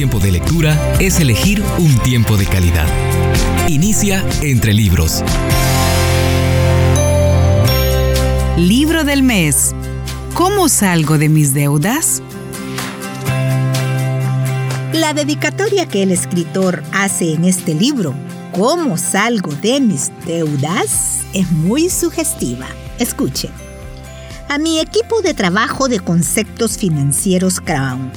tiempo de lectura es elegir un tiempo de calidad. Inicia entre libros. Libro del mes. ¿Cómo salgo de mis deudas? La dedicatoria que el escritor hace en este libro, ¿Cómo salgo de mis deudas? es muy sugestiva. Escuche. A mi equipo de trabajo de conceptos financieros Crown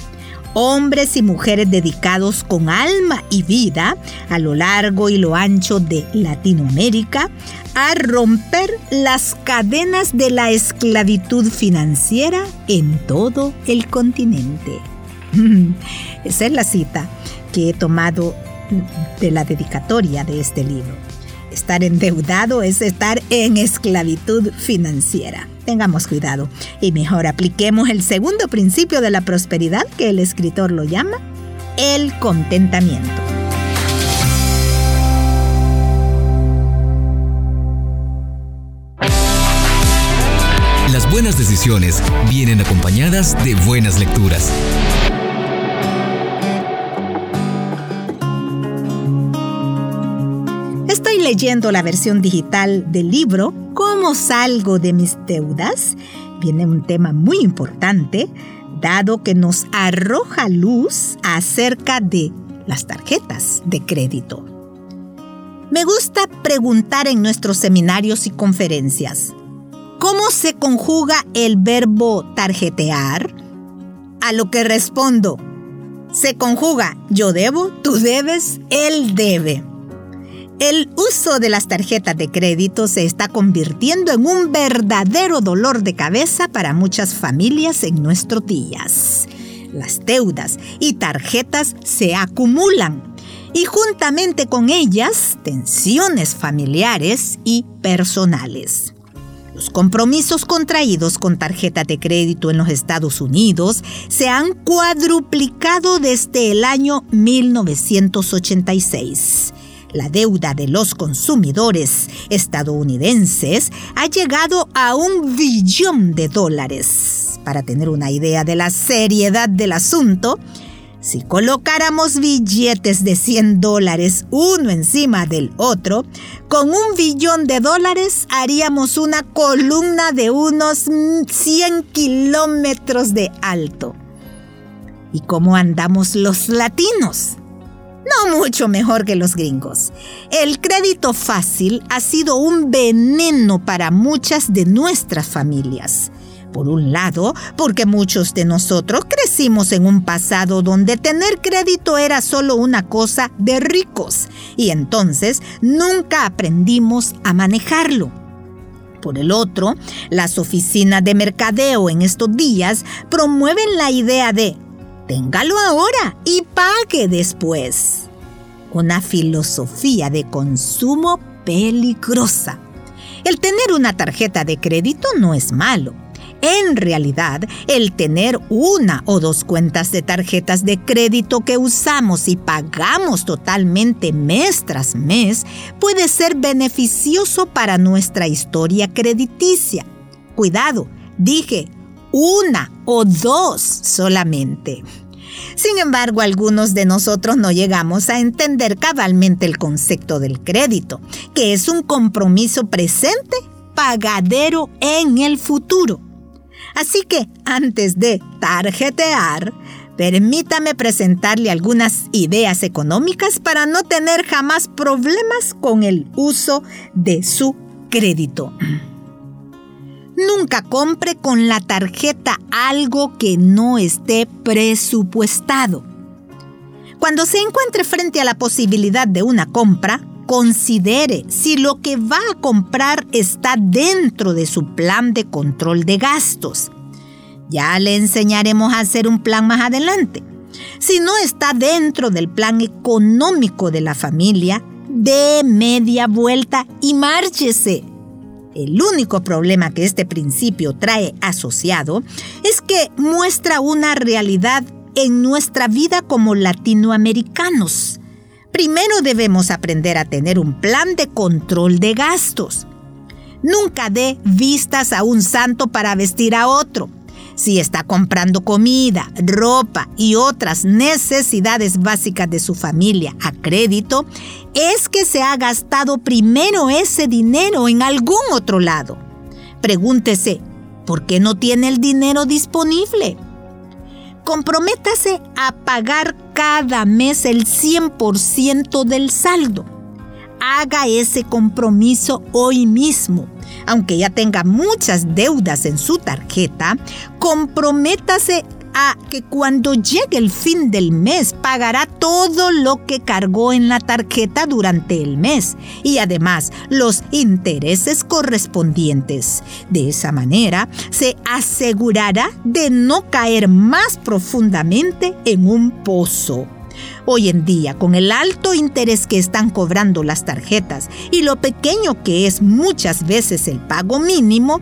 hombres y mujeres dedicados con alma y vida a lo largo y lo ancho de Latinoamérica a romper las cadenas de la esclavitud financiera en todo el continente. Esa es la cita que he tomado de la dedicatoria de este libro. Estar endeudado es estar en esclavitud financiera. Tengamos cuidado y mejor apliquemos el segundo principio de la prosperidad que el escritor lo llama el contentamiento. Las buenas decisiones vienen acompañadas de buenas lecturas. Estoy leyendo la versión digital del libro ¿Cómo salgo de mis deudas? Viene un tema muy importante, dado que nos arroja luz acerca de las tarjetas de crédito. Me gusta preguntar en nuestros seminarios y conferencias, ¿cómo se conjuga el verbo tarjetear? A lo que respondo, se conjuga yo debo, tú debes, él debe. El uso de las tarjetas de crédito se está convirtiendo en un verdadero dolor de cabeza para muchas familias en nuestros días. Las deudas y tarjetas se acumulan y juntamente con ellas tensiones familiares y personales. Los compromisos contraídos con tarjeta de crédito en los Estados Unidos se han cuadruplicado desde el año 1986 la deuda de los consumidores estadounidenses ha llegado a un billón de dólares. Para tener una idea de la seriedad del asunto, si colocáramos billetes de 100 dólares uno encima del otro, con un billón de dólares haríamos una columna de unos 100 kilómetros de alto. ¿Y cómo andamos los latinos? No mucho mejor que los gringos. El crédito fácil ha sido un veneno para muchas de nuestras familias. Por un lado, porque muchos de nosotros crecimos en un pasado donde tener crédito era solo una cosa de ricos y entonces nunca aprendimos a manejarlo. Por el otro, las oficinas de mercadeo en estos días promueven la idea de téngalo ahora y pague después. Una filosofía de consumo peligrosa. El tener una tarjeta de crédito no es malo. En realidad, el tener una o dos cuentas de tarjetas de crédito que usamos y pagamos totalmente mes tras mes puede ser beneficioso para nuestra historia crediticia. Cuidado, dije una o dos solamente. Sin embargo, algunos de nosotros no llegamos a entender cabalmente el concepto del crédito, que es un compromiso presente, pagadero en el futuro. Así que, antes de tarjetear, permítame presentarle algunas ideas económicas para no tener jamás problemas con el uso de su crédito. Nunca compre con la tarjeta algo que no esté presupuestado. Cuando se encuentre frente a la posibilidad de una compra, considere si lo que va a comprar está dentro de su plan de control de gastos. Ya le enseñaremos a hacer un plan más adelante. Si no está dentro del plan económico de la familia, dé media vuelta y márchese. El único problema que este principio trae asociado es que muestra una realidad en nuestra vida como latinoamericanos. Primero debemos aprender a tener un plan de control de gastos. Nunca dé vistas a un santo para vestir a otro. Si está comprando comida, ropa y otras necesidades básicas de su familia a crédito, es que se ha gastado primero ese dinero en algún otro lado. Pregúntese, ¿por qué no tiene el dinero disponible? Comprométase a pagar cada mes el 100% del saldo. Haga ese compromiso hoy mismo aunque ya tenga muchas deudas en su tarjeta, comprométase a que cuando llegue el fin del mes pagará todo lo que cargó en la tarjeta durante el mes y además los intereses correspondientes. De esa manera se asegurará de no caer más profundamente en un pozo. Hoy en día, con el alto interés que están cobrando las tarjetas y lo pequeño que es muchas veces el pago mínimo,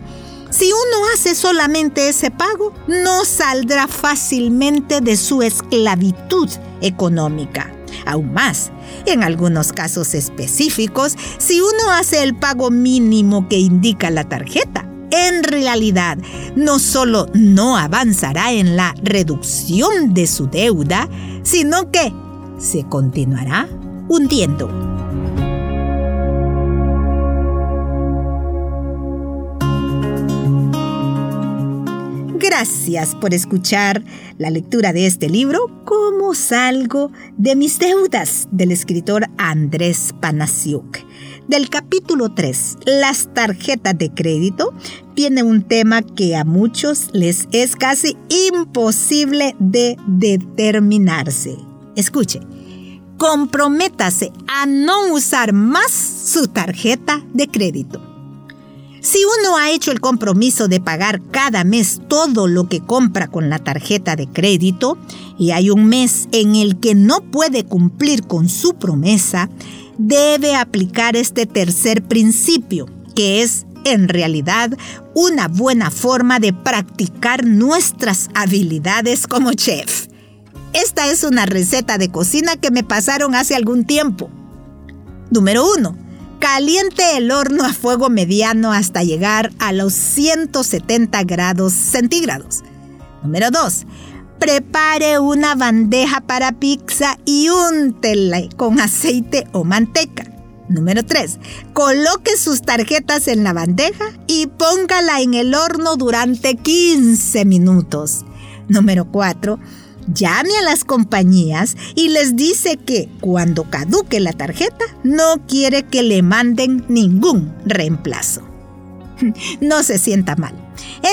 si uno hace solamente ese pago, no saldrá fácilmente de su esclavitud económica. Aún más, en algunos casos específicos, si uno hace el pago mínimo que indica la tarjeta, en realidad no solo no avanzará en la reducción de su deuda, sino que se continuará hundiendo. Gracias por escuchar la lectura de este libro, ¿Cómo salgo de mis deudas? del escritor Andrés Panasiuk. Del capítulo 3, las tarjetas de crédito, tiene un tema que a muchos les es casi imposible de determinarse. Escuche, comprométase a no usar más su tarjeta de crédito. Si uno ha hecho el compromiso de pagar cada mes todo lo que compra con la tarjeta de crédito y hay un mes en el que no puede cumplir con su promesa, debe aplicar este tercer principio, que es en realidad una buena forma de practicar nuestras habilidades como chef. Esta es una receta de cocina que me pasaron hace algún tiempo. Número 1. Caliente el horno a fuego mediano hasta llegar a los 170 grados centígrados. Número 2. Prepare una bandeja para pizza y úntela con aceite o manteca. Número 3. Coloque sus tarjetas en la bandeja y póngala en el horno durante 15 minutos. Número 4 llame a las compañías y les dice que cuando caduque la tarjeta no quiere que le manden ningún reemplazo. No se sienta mal.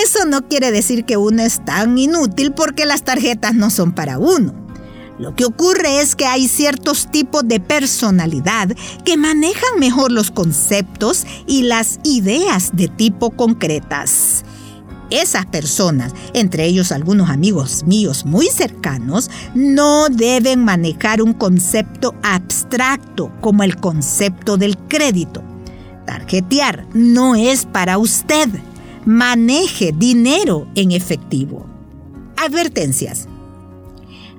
Eso no quiere decir que uno es tan inútil porque las tarjetas no son para uno. Lo que ocurre es que hay ciertos tipos de personalidad que manejan mejor los conceptos y las ideas de tipo concretas. Esas personas, entre ellos algunos amigos míos muy cercanos, no deben manejar un concepto abstracto como el concepto del crédito. Tarjetear no es para usted. Maneje dinero en efectivo. Advertencias.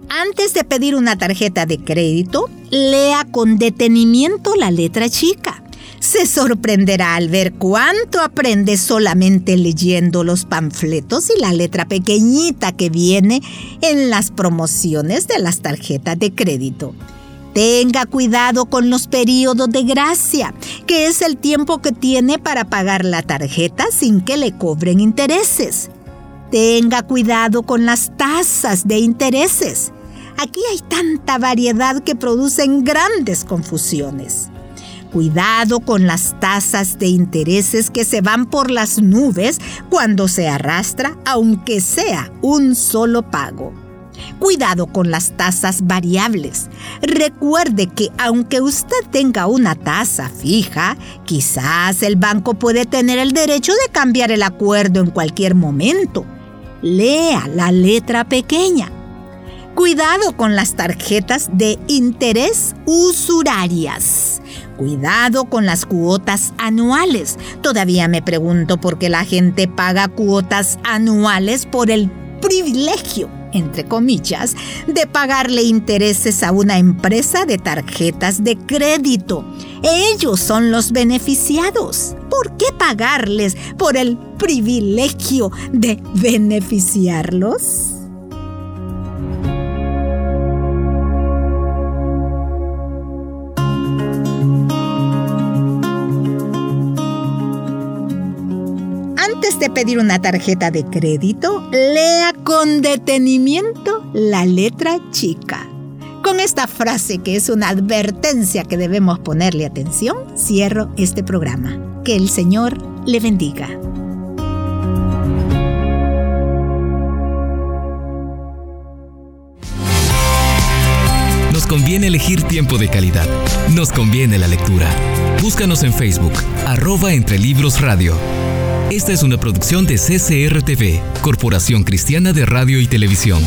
Antes de pedir una tarjeta de crédito, lea con detenimiento la letra chica se sorprenderá al ver cuánto aprende solamente leyendo los panfletos y la letra pequeñita que viene en las promociones de las tarjetas de crédito. Tenga cuidado con los periodos de gracia, que es el tiempo que tiene para pagar la tarjeta sin que le cobren intereses. Tenga cuidado con las tasas de intereses. Aquí hay tanta variedad que producen grandes confusiones. Cuidado con las tasas de intereses que se van por las nubes cuando se arrastra, aunque sea un solo pago. Cuidado con las tasas variables. Recuerde que aunque usted tenga una tasa fija, quizás el banco puede tener el derecho de cambiar el acuerdo en cualquier momento. Lea la letra pequeña. Cuidado con las tarjetas de interés usurarias. Cuidado con las cuotas anuales. Todavía me pregunto por qué la gente paga cuotas anuales por el privilegio, entre comillas, de pagarle intereses a una empresa de tarjetas de crédito. Ellos son los beneficiados. ¿Por qué pagarles por el privilegio de beneficiarlos? Antes de pedir una tarjeta de crédito, lea con detenimiento la letra chica. Con esta frase que es una advertencia que debemos ponerle atención, cierro este programa. Que el Señor le bendiga. Nos conviene elegir tiempo de calidad. Nos conviene la lectura. Búscanos en Facebook, arroba entre libros radio. Esta es una producción de CCRTV, Corporación Cristiana de Radio y Televisión.